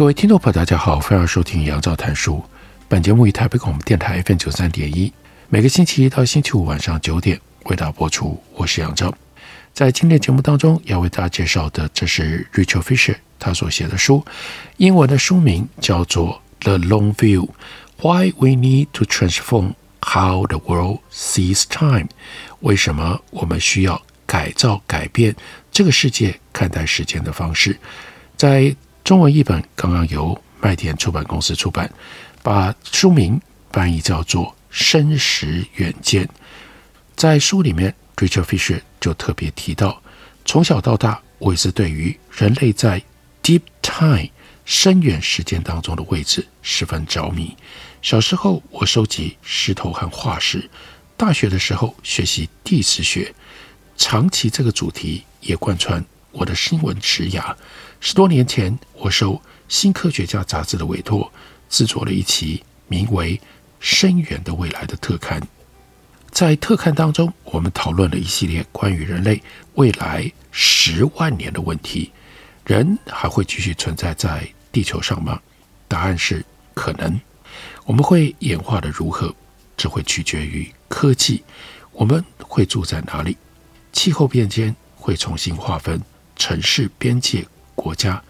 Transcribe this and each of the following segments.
各位听众朋友，大家好，欢迎收听杨照谈书。本节目以台北广播电台 FM 九三点一，每个星期一到星期五晚上九点为大家播出。我是杨照。在今天节目当中要为大家介绍的，这是 Richard Fisher 他所写的书，英文的书名叫做《The Long View: Why We Need to Transform How the World Sees Time》。为什么我们需要改造、改变这个世界看待时间的方式？在中文译本刚刚由麦田出版公司出版，把书名翻译叫做《深时远见》。在书里面，Richard Fisher 就特别提到，从小到大，我一直对于人类在 Deep Time 深远时间当中的位置十分着迷。小时候，我收集石头和化石；大学的时候，学习地质学。长期这个主题也贯穿我的新闻职涯。十多年前，我受《新科学家》杂志的委托，制作了一期名为《深远的未来》的特刊。在特刊当中，我们讨论了一系列关于人类未来十万年的问题：人还会继续存在在地球上吗？答案是可能。我们会演化的如何？这会取决于科技。我们会住在哪里？气候变迁会重新划分城市边界。国家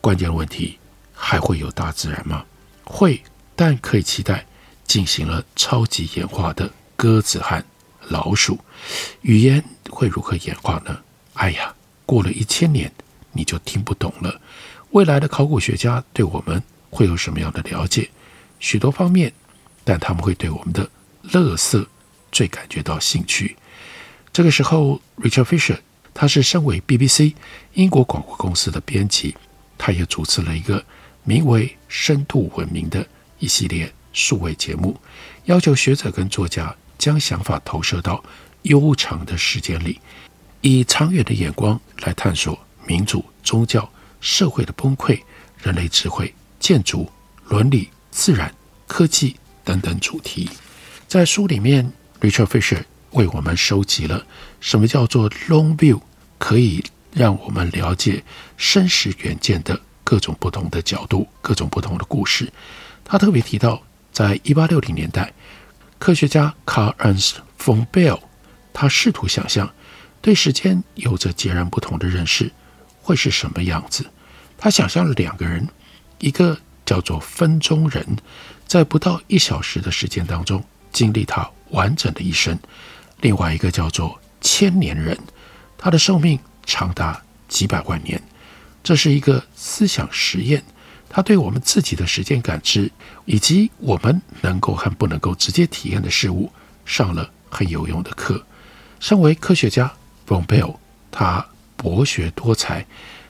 关键问题还会有大自然吗？会，但可以期待进行了超级演化的鸽子和老鼠。语言会如何演化呢？哎呀，过了一千年你就听不懂了。未来的考古学家对我们会有什么样的了解？许多方面，但他们会对我们的乐色最感觉到兴趣。这个时候，Richard Fisher。他是身为 BBC 英国广播公司的编辑，他也主持了一个名为《深度文明》的一系列数位节目，要求学者跟作家将想法投射到悠长的时间里，以长远的眼光来探索民主、宗教、社会的崩溃、人类智慧、建筑、伦理、自然、科技等等主题。在书里面，Richard Fisher。为我们收集了什么叫做 long view，可以让我们了解生时远见的各种不同的角度、各种不同的故事。他特别提到，在一八六零年代，科学家 Carl Ernst von Baer，他试图想象对时间有着截然不同的认识会是什么样子。他想象了两个人，一个叫做分钟人，在不到一小时的时间当中经历他完整的一生。另外一个叫做千年人，他的寿命长达几百万年。这是一个思想实验，他对我们自己的时间感知，以及我们能够和不能够直接体验的事物，上了很有用的课。身为科学家，von Baer，他博学多才，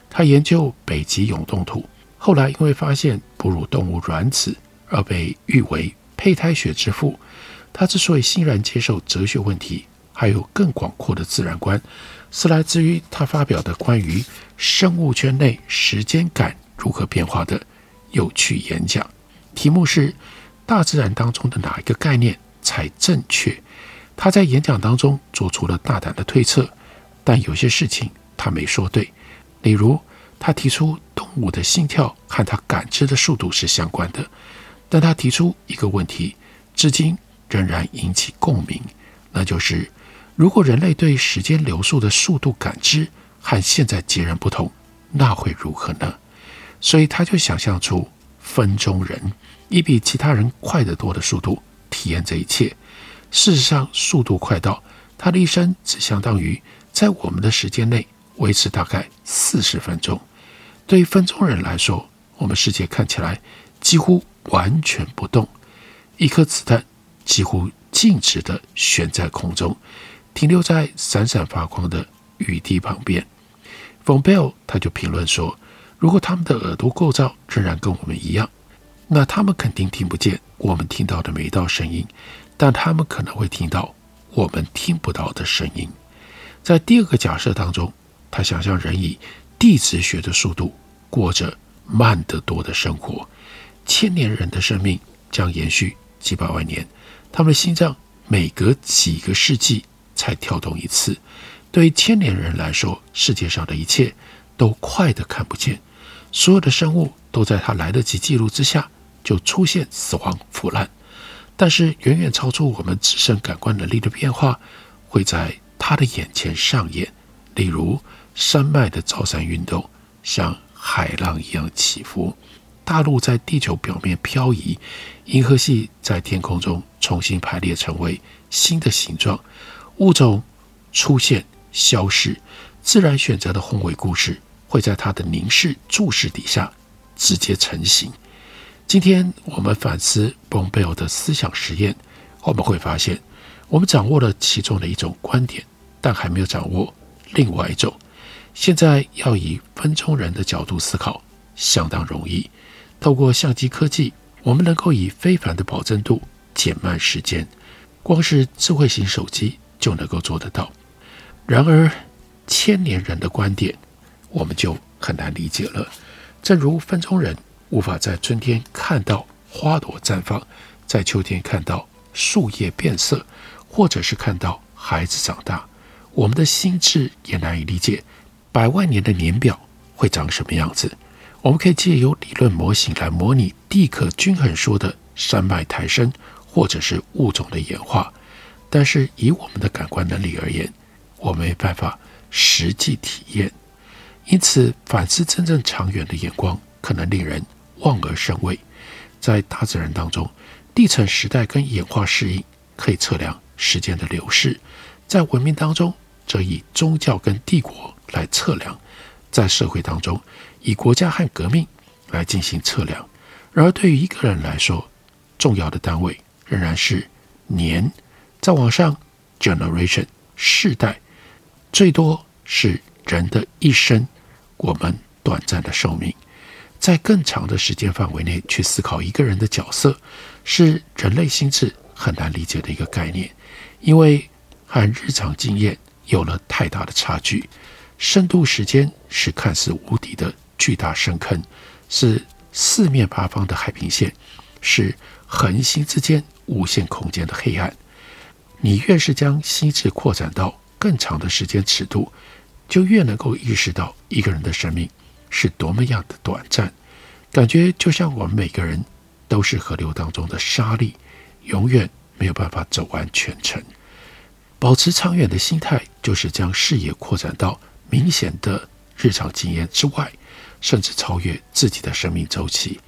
他研究北极永冻土，后来因为发现哺乳动物卵子而被誉为胚胎学之父。他之所以欣然接受哲学问题，还有更广阔的自然观，是来自于他发表的关于生物圈内时间感如何变化的有趣演讲。题目是“大自然当中的哪一个概念才正确？”他在演讲当中做出了大胆的推测，但有些事情他没说对。例如，他提出动物的心跳和他感知的速度是相关的，但他提出一个问题，至今。仍然引起共鸣，那就是如果人类对时间流速的速度感知和现在截然不同，那会如何呢？所以他就想象出分钟人以比其他人快得多的速度体验这一切。事实上，速度快到他的一生只相当于在我们的时间内维持大概四十分钟。对于分钟人来说，我们世界看起来几乎完全不动，一颗子弹。几乎静止地悬在空中，停留在闪闪发光的雨滴旁边。von Baer 他就评论说：“如果他们的耳朵构造仍然跟我们一样，那他们肯定听不见我们听到的每一道声音，但他们可能会听到我们听不到的声音。在第二个假设当中，他想象人以地质学的速度过着慢得多的生活，千年人的生命将延续几百万年，他们的心脏每隔几个世纪才跳动一次。对于千年人来说，世界上的一切都快得看不见，所有的生物都在他来得及记录之下就出现死亡腐烂。但是远远超出我们自身感官能力的变化，会在他的眼前上演。例如，山脉的造山运动像海浪一样起伏，大陆在地球表面漂移，银河系在天空中重新排列成为新的形状，物种出现。消失，自然选择的宏伟故事会在他的凝视注视底下直接成型。今天我们反思蓬佩奥的思想实验，我们会发现，我们掌握了其中的一种观点，但还没有掌握另外一种。现在要以分钟人的角度思考，相当容易。透过相机科技，我们能够以非凡的保真度减慢时间，光是智慧型手机就能够做得到。然而，千年人的观点，我们就很难理解了。正如分钟人无法在春天看到花朵绽放，在秋天看到树叶变色，或者是看到孩子长大，我们的心智也难以理解百万年的年表会长什么样子。我们可以借由理论模型来模拟地壳均衡说的山脉抬升，或者是物种的演化，但是以我们的感官能力而言，我没办法实际体验，因此反思真正长远的眼光，可能令人望而生畏。在大自然当中，地层时代跟演化适应可以测量时间的流逝；在文明当中，则以宗教跟帝国来测量；在社会当中，以国家和革命来进行测量。然而，对于一个人来说，重要的单位仍然是年。再往上，generation 世代。最多是人的一生，我们短暂的寿命，在更长的时间范围内去思考一个人的角色，是人类心智很难理解的一个概念，因为和日常经验有了太大的差距。深度时间是看似无底的巨大深坑，是四面八方的海平线，是恒星之间无限空间的黑暗。你越是将心智扩展到更长的时间尺度，就越能够意识到一个人的生命是多么样的短暂，感觉就像我们每个人都是河流当中的沙粒，永远没有办法走完全程。保持长远的心态，就是将视野扩展到明显的日常经验之外，甚至超越自己的生命周期。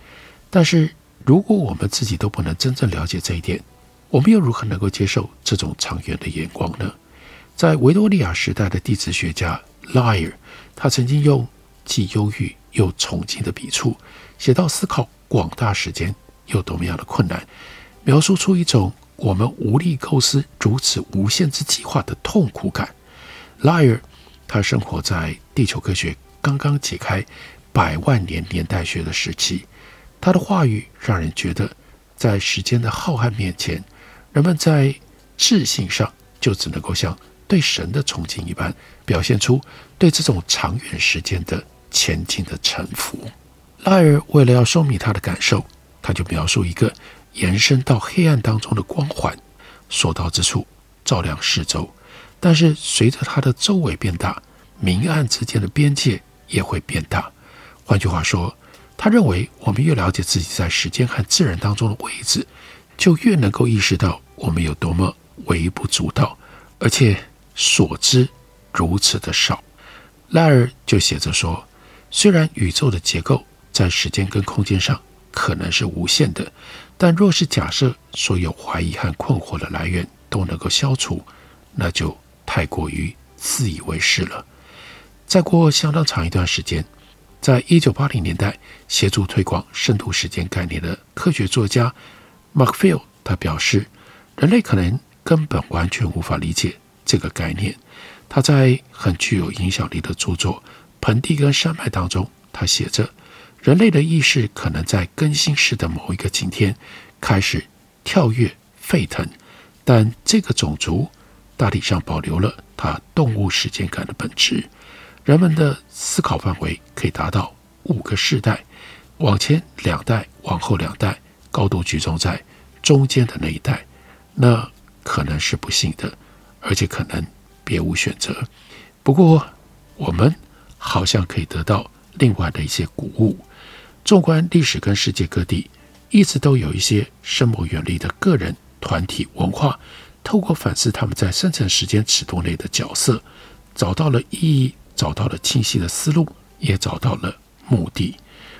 但是，如果我们自己都不能真正了解这一点，我们又如何能够接受这种长远的眼光呢？在维多利亚时代的地质学家 Lyell，他曾经用既忧郁又崇敬的笔触，写到思考广大时间有多么样的困难，描述出一种我们无力构思如此无限之计划的痛苦感。Lyell，他生活在地球科学刚刚解开百万年年代学的时期，他的话语让人觉得，在时间的浩瀚面前，人们在智性上就只能够像。对神的崇敬一般，表现出对这种长远时间的前进的臣服。拉尔为了要说明他的感受，他就描述一个延伸到黑暗当中的光环，所到之处照亮四周。但是随着它的周围变大，明暗之间的边界也会变大。换句话说，他认为我们越了解自己在时间和自然当中的位置，就越能够意识到我们有多么微不足道，而且。所知如此的少，赖尔就写着说：虽然宇宙的结构在时间跟空间上可能是无限的，但若是假设所有怀疑和困惑的来源都能够消除，那就太过于自以为是了。再过相当长一段时间，在一九八零年代协助推广深度时间概念的科学作家 McPhail 他表示，人类可能根本完全无法理解。这个概念，他在很具有影响力的著作《盆地跟山脉》当中他写着：人类的意识可能在更新世的某一个今天开始跳跃沸腾，但这个种族大体上保留了它动物时间感的本质。人们的思考范围可以达到五个世代，往前两代，往后两代，高度集中在中间的那一代，那可能是不幸的，而且可能别无选择。不过，我们好像可以得到另外的一些鼓舞。纵观历史跟世界各地，一直都有一些深谋远虑的个人、团体、文化，透过反思他们在生成时间尺度内的角色，找到了意义。找到了清晰的思路，也找到了目的，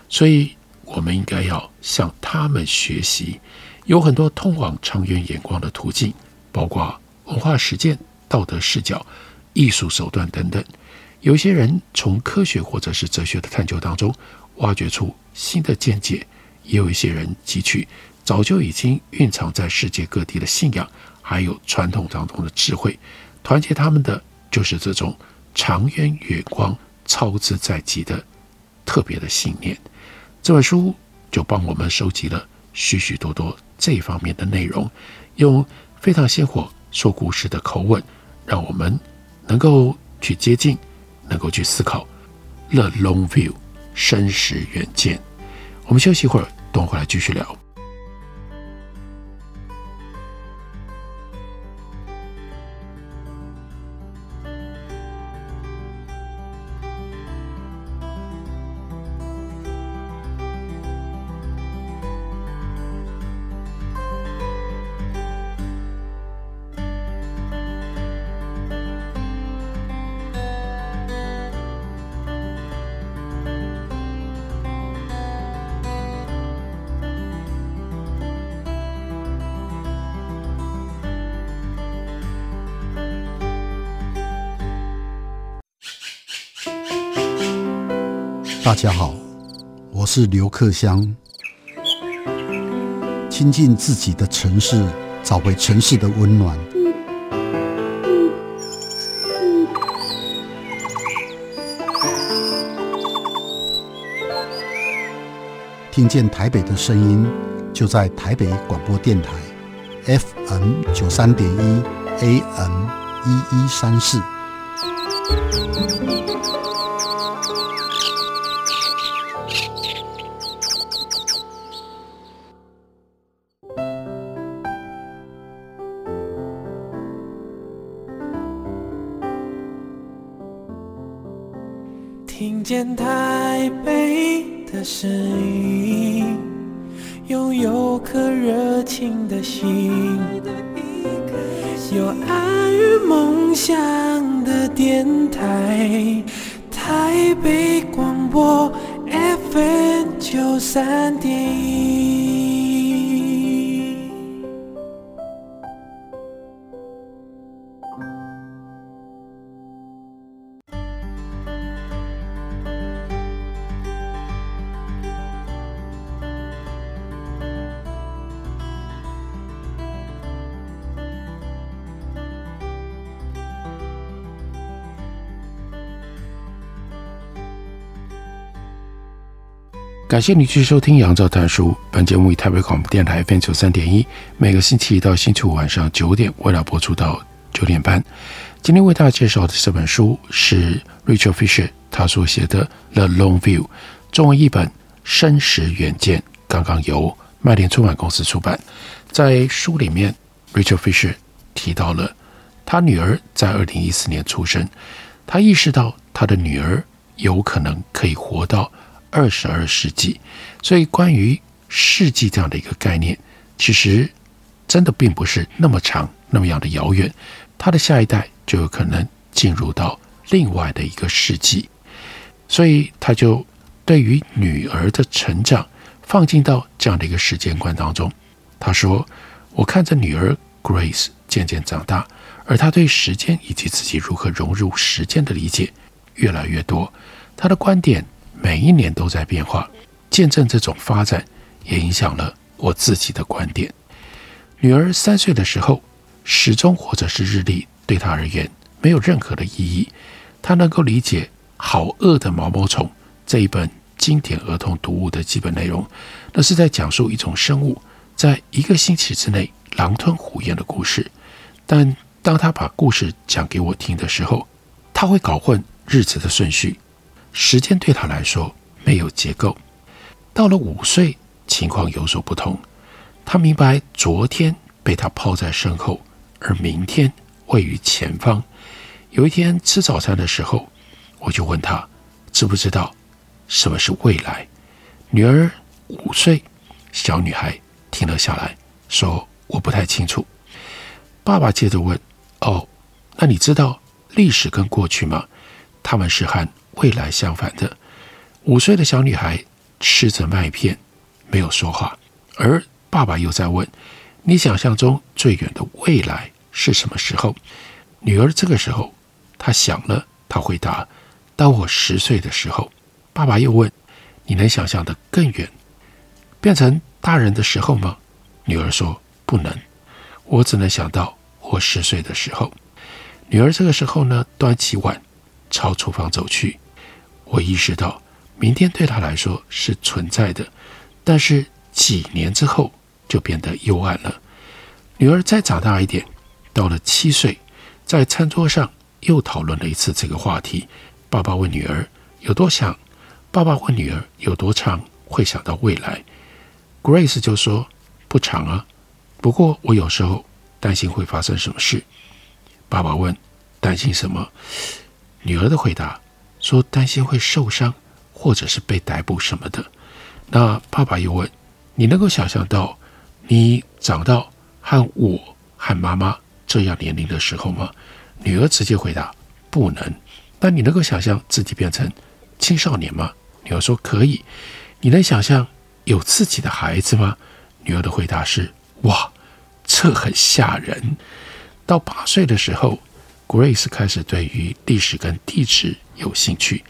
所以我们应该要向他们学习。有很多通往长远眼光的途径，包括文化实践、道德视角、艺术手段等等。有些人从科学或者是哲学的探究当中挖掘出新的见解，也有一些人汲取早就已经蕴藏在世界各地的信仰，还有传统当中的智慧。团结他们的就是这种。长远远光、操之在即的特别的信念，这本书就帮我们收集了许许多多这方面的内容，用非常鲜活说故事的口吻，让我们能够去接近，能够去思考。The long view，生时远见。我们休息一会儿，等会儿来继续聊。是刘克襄。亲近自己的城市，找回城市的温暖。听见台北的声音，就在台北广播电台，FM 九三点一，AM 一一三四。梦想的电台，台北广播 FM 九三点感谢你继续收听《杨照谈书》。本节目以台北广播电台 FM 九三点一，每个星期一到星期五晚上九点，为了播出到九点半。今天为大家介绍的这本书是 Rachel Fisher 他所写的《The Long View》，中文译本《生时远见》，刚刚由麦田出版公司出版。在书里面，Rachel Fisher 提到了他女儿在二零一四年出生，他意识到他的女儿有可能可以活到。二十二世纪，所以关于世纪这样的一个概念，其实真的并不是那么长，那么样的遥远。他的下一代就有可能进入到另外的一个世纪，所以他就对于女儿的成长放进到这样的一个时间观当中。他说：“我看着女儿 Grace 渐渐长大，而他对时间以及自己如何融入时间的理解越来越多。他的观点。”每一年都在变化，见证这种发展，也影响了我自己的观点。女儿三岁的时候，时钟或者是日历对她而言没有任何的意义。她能够理解《好饿的毛毛虫》这一本经典儿童读物的基本内容，那是在讲述一种生物在一个星期之内狼吞虎咽的故事。但当她把故事讲给我听的时候，她会搞混日子的顺序，时间对他来说没有结构。到了五岁，情况有所不同。他明白昨天被他抛在身后，而明天位于前方。有一天吃早餐的时候，我就问他知不知道什么是未来。女儿五岁，小女孩停了下来，说：“我不太清楚。”爸爸接着问：“哦，那你知道历史跟过去吗？他们是和未来相反的。”五岁的小女孩。吃着麦片，没有说话。而爸爸又在问：“你想象中最远的未来是什么时候？”女儿这个时候，她想了，她回答：“当我十岁的时候。”爸爸又问：“你能想象的更远，变成大人的时候吗？”女儿说：“不能，我只能想到我十岁的时候。”女儿这个时候呢，端起碗朝厨房走去。我意识到。明天对他来说是存在的，但是几年之后就变得幽暗了。女儿再长大一点，到了七岁，在餐桌上又讨论了一次这个话题。爸爸问女儿有多想，爸爸问女儿有多长会想到未来。Grace 就说不长啊，不过我有时候担心会发生什么事。爸爸问担心什么？女儿的回答说担心会受伤。或者是被逮捕什么的，那爸爸又问：“你能够想象到你长到和我和妈妈这样年龄的时候吗？”女儿直接回答：“不能。”那你能够想象自己变成青少年吗？女儿说：“可以。”你能想象有自己的孩子吗？女儿的回答是：“哇，这很吓人。”到八岁的时候，Grace 开始对于历史跟地质有兴趣。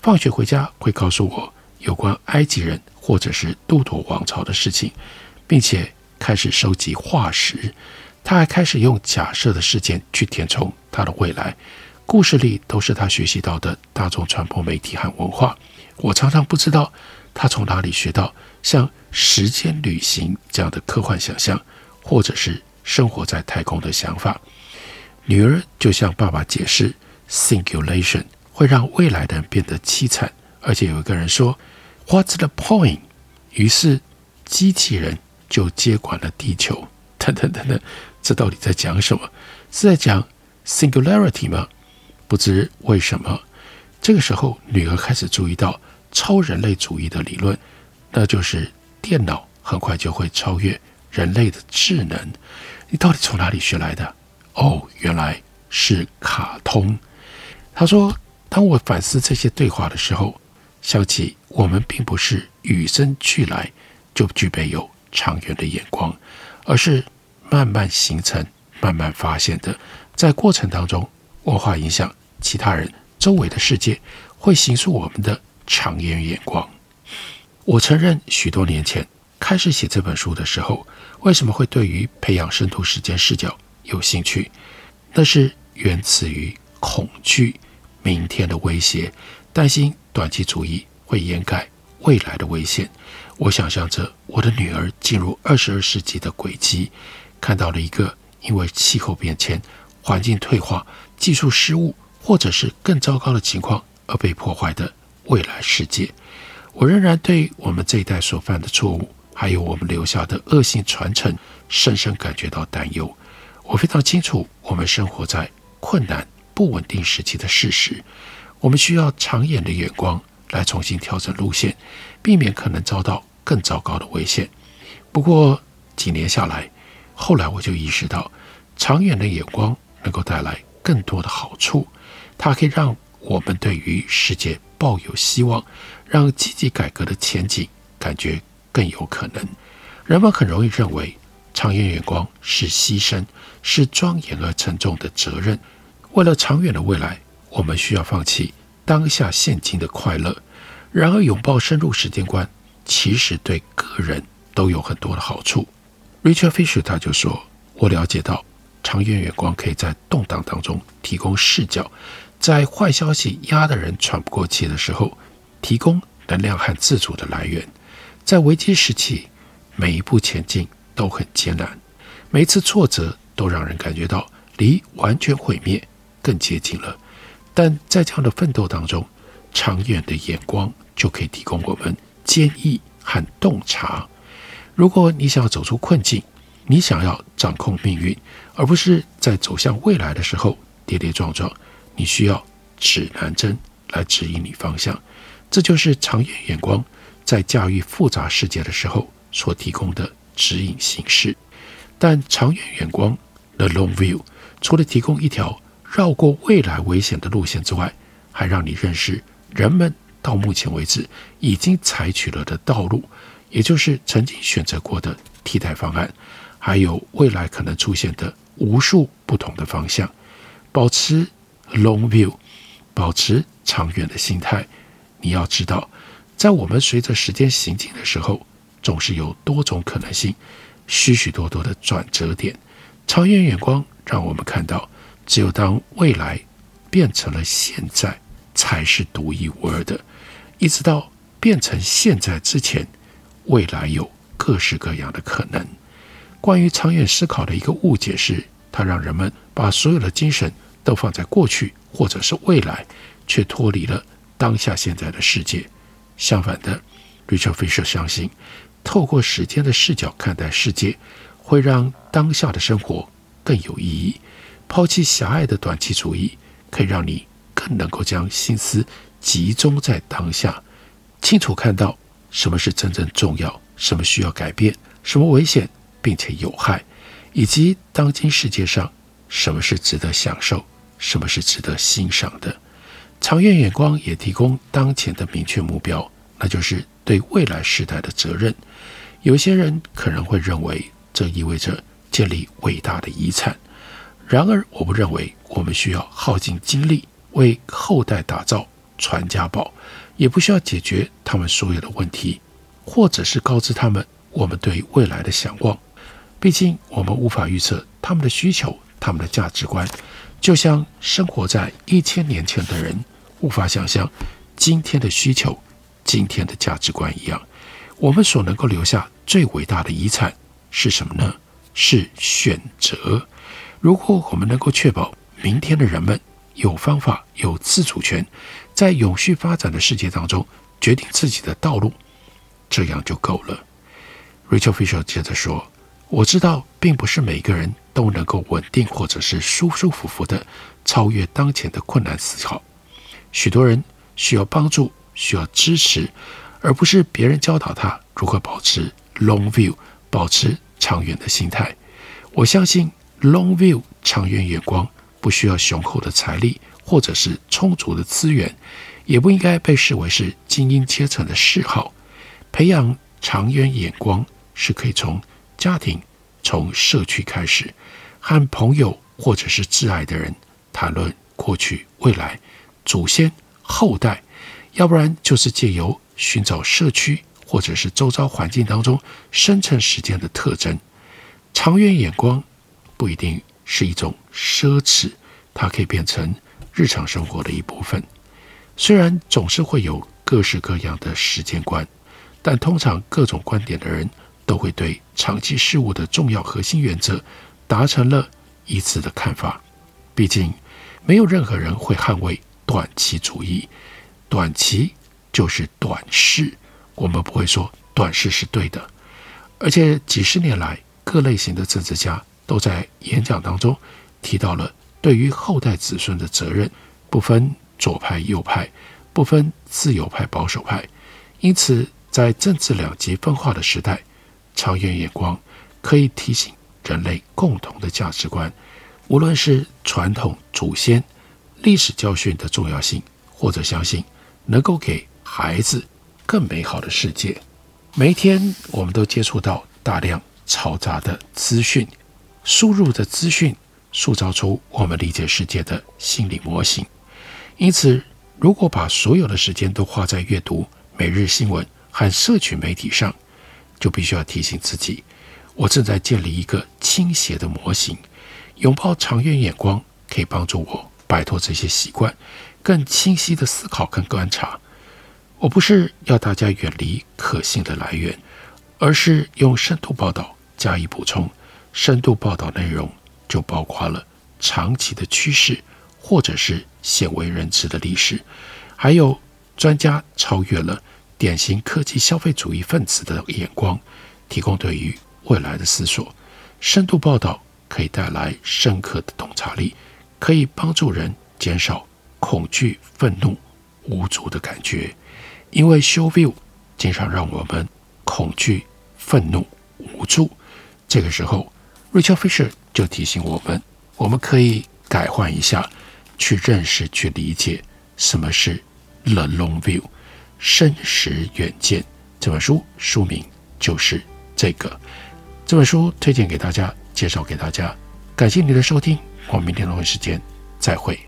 放学回家会告诉我有关埃及人或者是都铎王朝的事情，并且开始收集化石。他还开始用假设的事件去填充他的未来。故事里都是他学习到的大众传播媒体和文化。我常常不知道他从哪里学到像时间旅行这样的科幻想象，或者是生活在太空的想法。女儿就向爸爸解释 “singulation”。会让未来的人变得凄惨，而且有一个人说：“What's the point？” 于是机器人就接管了地球。等等等等，这到底在讲什么？是在讲 singularity 吗？不知为什么，这个时候女儿开始注意到超人类主义的理论，那就是电脑很快就会超越人类的智能。你到底从哪里学来的？哦，原来是卡通。他说。当我反思这些对话的时候，想起我们并不是与生俱来就具备有长远的眼光，而是慢慢形成、慢慢发现的。在过程当中，文化影响其他人、周围的世界，会形塑我们的长远眼光。我承认，许多年前开始写这本书的时候，为什么会对于培养深度时间视角有兴趣？那是源自于恐惧。明天的威胁，担心短期主义会掩盖未来的危险。我想象着我的女儿进入二十二世纪的轨迹，看到了一个因为气候变迁、环境退化、技术失误，或者是更糟糕的情况而被破坏的未来世界。我仍然对我们这一代所犯的错误，还有我们留下的恶性传承，深深感觉到担忧。我非常清楚，我们生活在困难。不稳定时期的事实，我们需要长远的眼光来重新调整路线，避免可能遭到更糟糕的危险。不过几年下来，后来我就意识到，长远的眼光能够带来更多的好处，它可以让我们对于世界抱有希望，让积极改革的前景感觉更有可能。人们很容易认为，长远眼光是牺牲，是庄严而沉重的责任。为了长远的未来，我们需要放弃当下现今的快乐。然而，拥抱深入时间观，其实对个人都有很多的好处。Richard Fisher 他就说：“我了解到，长远眼光可以在动荡当中提供视角，在坏消息压得人喘不过气的时候，提供能量和自主的来源。在危机时期，每一步前进都很艰难，每一次挫折都让人感觉到离完全毁灭更接近了。但在这样的奋斗当中，长远的眼光就可以提供我们坚毅和洞察。如果你想要走出困境，你想要掌控命运，而不是在走向未来的时候跌跌撞撞，你需要指南针来指引你方向。这就是长远眼光在驾驭复杂世界的时候所提供的指引形式。但长远眼光 （The Long View） 除了提供一条绕过未来危险的路线之外，还让你认识人们到目前为止已经采取了的道路，也就是曾经选择过的替代方案。还有未来可能出现的无数不同的方向，保持 long view，保持长远的心态。你要知道，在我们随着时间行进的时候，总是有多种可能性，许许多多的转折点。长远眼光让我们看到，只有当未来变成了现在，才是独一无二的。一直到变成现在之前，未来有各式各样的可能。关于长远思考的一个误解是，它让人们把所有的精神都放在过去或者是未来，却脱离了当下现在的世界。相反的，Richard Fisher 相信，透过时间的视角看待世界，会让当下的生活更有意义。抛弃狭隘的短期主义，可以让你更能够将心思集中在当下，清楚看到什么是真正重要，什么需要改变，什么危险。并且有害，以及当今世界上什么是值得享受，什么是值得欣赏的。长远眼光也提供当前的明确目标，那就是对未来世代的责任。有些人可能会认为这意味着建立伟大的遗产，然而我不认为我们需要耗尽精力为后代打造传家宝，也不需要解决他们所有的问题，或者是告知他们我们对未来的想望。毕竟，我们无法预测他们的需求、他们的价值观，就像生活在一千年前的人无法想象今天的需求、今天的价值观一样。我们所能够留下最伟大的遗产是什么呢？是选择。如果我们能够确保明天的人们有方法、有自主权，在永续发展的世界当中决定自己的道路，这样就够了。Rachel Fisher 接着说。我知道，并不是每个人都能够稳定或者是舒舒服服地超越当前的困难思考。许多人需要帮助，需要支持，而不是别人教导他如何保持 long view，保持长远的心态。我相信 long view 长远眼光不需要雄厚的财力或者是充足的资源，也不应该被视为是精英阶层的嗜好。培养长远眼光是可以从。家庭从社区开始，和朋友或者是挚爱的人谈论过去、未来、祖先、后代，要不然就是借由寻找社区或者是周遭环境当中深层时间的特征。长远眼光不一定是一种奢侈，它可以变成日常生活的一部分。虽然总是会有各式各样的时间观，但通常各种观点的人。都会对长期事物的重要核心原则达成了一致的看法。毕竟，没有任何人会捍卫短期主义。短期就是短视，我们不会说短视是对的。而且几十年来，各类型的政治家都在演讲当中提到了对于后代子孙的责任，不分左派右派，不分自由派保守派。因此，在政治两极分化的时代，长远眼光可以提醒人类共同的价值观，无论是传统祖先、历史教训的重要性，或者相信能够给孩子更美好的世界。每一天，我们都接触到大量嘈杂的资讯，输入的资讯塑造出我们理解世界的心理模型。因此，如果把所有的时间都花在阅读每日新闻和社群媒体上，就必须要提醒自己，我正在建立一个倾斜的模型。拥抱长远眼光，可以帮助我摆脱这些习惯，更清晰的思考跟观察。我不是要大家远离可信的来源，而是用深度报道加以补充。深度报道内容就包括了长期的趋势，或者是鲜为人知的历史，还有专家超越了典型科技消费主义分子的眼光，提供对于未来的思索。深度报道可以带来深刻的洞察力，可以帮助人减少恐惧、愤怒、无助的感觉。因为 show view 经常让我们恐惧、愤怒、无助。这个时候，Rachel Fisher 就提醒我们，我们可以改换一下，去认识、去理解什么是 the long view 深时远见。这本书书名就是这个。这本书推荐给大家，介绍给大家。感谢你的收听，我们明天同一时间再会。